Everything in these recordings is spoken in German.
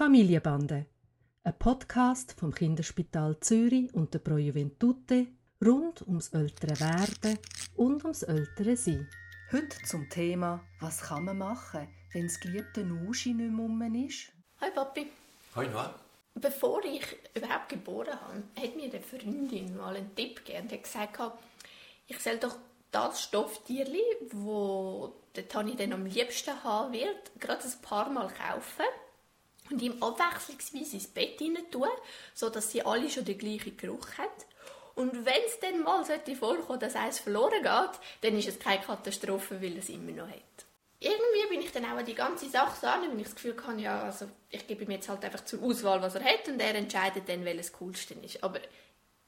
Familienbande, ein Podcast vom Kinderspital Zürich und der Pro Juventute rund ums ältere Werden und ums ältere Sein. Heute zum Thema, was kann man machen, wenn das geliebte Nuschi nicht mehr ist? Hi Papi. Hi Noah. Bevor ich überhaupt geboren habe, hat mir eine Freundin mal einen Tipp gegeben und hat gesagt, ich soll doch das Stofftierli, wo der Tani dann am liebsten haben wird, gerade ein paar Mal kaufen und ihm abwechslungsweise ins Bett hinein tun, sodass sie alle schon den gleichen Geruch haben. Und wenn es dann mal sollte vorkommen, dass eins verloren geht, dann ist es keine Katastrophe, weil es immer noch hat. Irgendwie bin ich dann auch an die ganze Sache so an, wenn ich das Gefühl habe, ja, also ich gebe ihm jetzt halt einfach zur Auswahl, was er hat und er entscheidet dann, welches coolste ist. Aber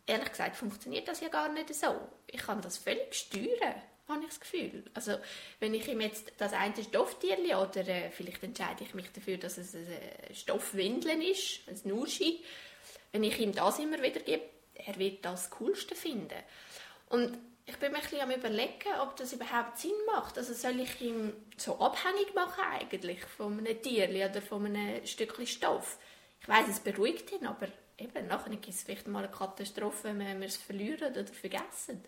ehrlich gesagt funktioniert das ja gar nicht so. Ich kann das völlig steuern, habe ich das Gefühl. Also wenn ich ihm jetzt das eine Stofftierli oder äh, vielleicht entscheide ich mich dafür, dass es ein Stoffwindeln ist, ein Nuschi, wenn ich ihm das immer wieder gebe, er wird das Coolste finden. Und ich bin mir ein bisschen am überlegen, ob das überhaupt Sinn macht. Also soll ich ihn so abhängig machen eigentlich von einem Tierli oder von einem Stückchen Stoff? Ich weiß, es beruhigt ihn, aber eben, nachher gibt es vielleicht mal eine Katastrophe, wenn wir es verlieren oder vergessen.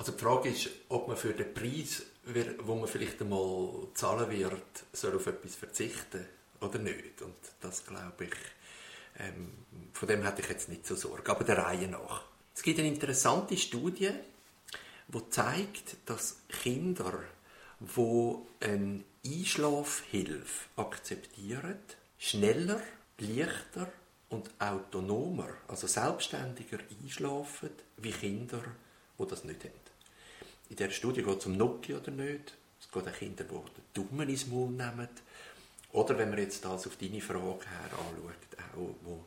Also die Frage ist, ob man für den Preis, wo man vielleicht einmal zahlen wird, soll auf etwas verzichten oder nicht. Und das glaube ich, ähm, von dem hätte ich jetzt nicht so Sorge. Aber der Reihe nach. Es gibt eine interessante Studie, die zeigt, dass Kinder, die eine Einschlafhilfe akzeptieren, schneller, leichter und autonomer, also selbstständiger einschlafen, wie Kinder, die das nicht haben. In dieser Studie geht es um Noki oder nicht. Es geht auch Kinder, die den Daumen ins Maul nehmen. Oder wenn man jetzt das auf deine Frage her anschaut, auch, wo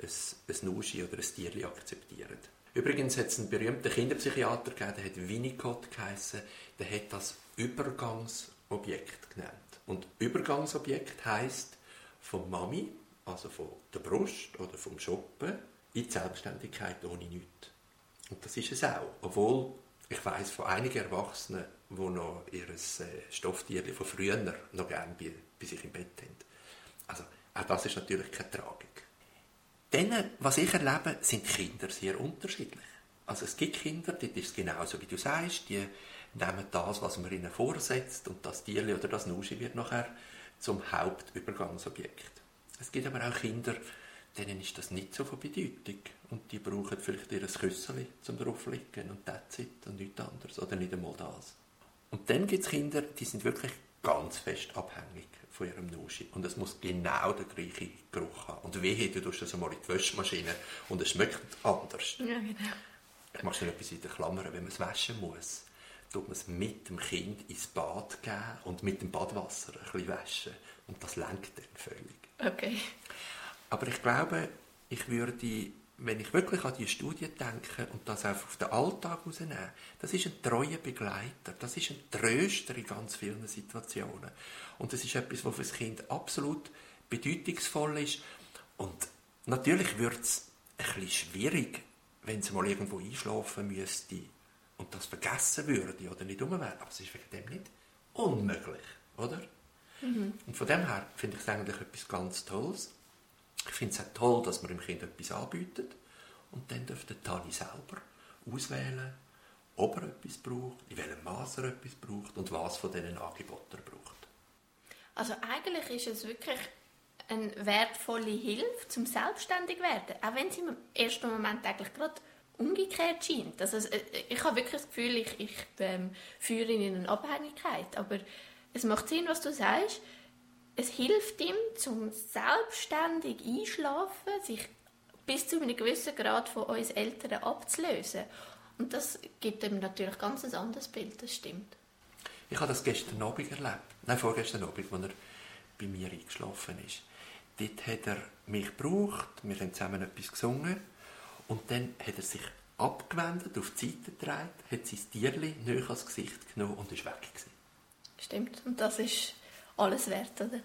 ein, ein Nuschi oder ein Tierli akzeptieren. Übrigens hat es einen berühmten Kinderpsychiater gegeben, der hat Winnicott geheissen, der hat das Übergangsobjekt genannt. Und Übergangsobjekt heißt von Mami, also von der Brust oder vom Shoppen, in die Selbstständigkeit ohne nichts. Und das ist es auch. Obwohl ich weiß von einigen Erwachsenen, die noch ihr äh, Stofftierchen von früher noch gerne bei, bei sich im Bett haben. Also auch das ist natürlich keine Tragik. Dann, was ich erlebe, sind Kinder sehr unterschiedlich. Also es gibt Kinder, die ist es genauso wie du sagst, die nehmen das, was man ihnen vorsetzt und das Tierli oder das Nuschi wird nachher zum Hauptübergangsobjekt. Es gibt aber auch Kinder, denen ist das nicht so von Bedeutung und die brauchen vielleicht ihr Küsseli zum drauflegen und that's it und nichts anderes oder nicht einmal das. Und dann gibt es Kinder, die sind wirklich ganz fest abhängig von ihrem Nuschi. Und es muss genau der gleiche Geruch haben. Und wehe, du tust das einmal in die Wäschmaschine und es schmeckt anders. Ja, genau. Ich mache schon etwas in der Klammer, wenn man es waschen muss, tut man es mit dem Kind ins Bad geben und mit dem Badwasser ein bisschen waschen. Und das lenkt dann völlig. Okay. Aber ich glaube, ich würde wenn ich wirklich an die Studie denke und das einfach auf den Alltag herausnehme, das ist ein treuer Begleiter, das ist ein Tröster in ganz vielen Situationen. Und das ist etwas, was für das Kind absolut bedeutungsvoll ist. Und natürlich wird es ein bisschen schwierig, wenn es mal irgendwo einschlafen müsste und das vergessen würde oder nicht um wäre. Aber es ist wegen dem nicht unmöglich, oder? Mhm. Und von dem her finde ich es eigentlich etwas ganz Tolles. Ich finde es auch toll, dass man dem Kind etwas anbietet und dann dürfte Tani selber auswählen, ob er etwas braucht, in welchem Maß er etwas braucht und was von diesen Angeboten er braucht. Also eigentlich ist es wirklich eine wertvolle Hilfe zum selbstständig werden, auch wenn es im ersten Moment eigentlich gerade umgekehrt scheint. Also ich habe wirklich das Gefühl, ich, ich ähm, führe ihn in eine Abhängigkeit, aber es macht Sinn, was du sagst es hilft ihm zum selbstständig einschlafen, sich bis zu einem gewissen Grad von uns Eltern abzulösen. Und das gibt ihm natürlich ganz ein anderes Bild, das stimmt. Ich habe das gestern Abend erlebt. Nein, vorgestern Abend, als er bei mir eingeschlafen ist. Dort hat er mich gebraucht, wir haben zusammen etwas gesungen und dann hat er sich abgewendet, auf die Seite gedreht, hat sein Tierli näher ans Gesicht genommen und ist weg gewesen. Stimmt, und das ist alles wert, oder?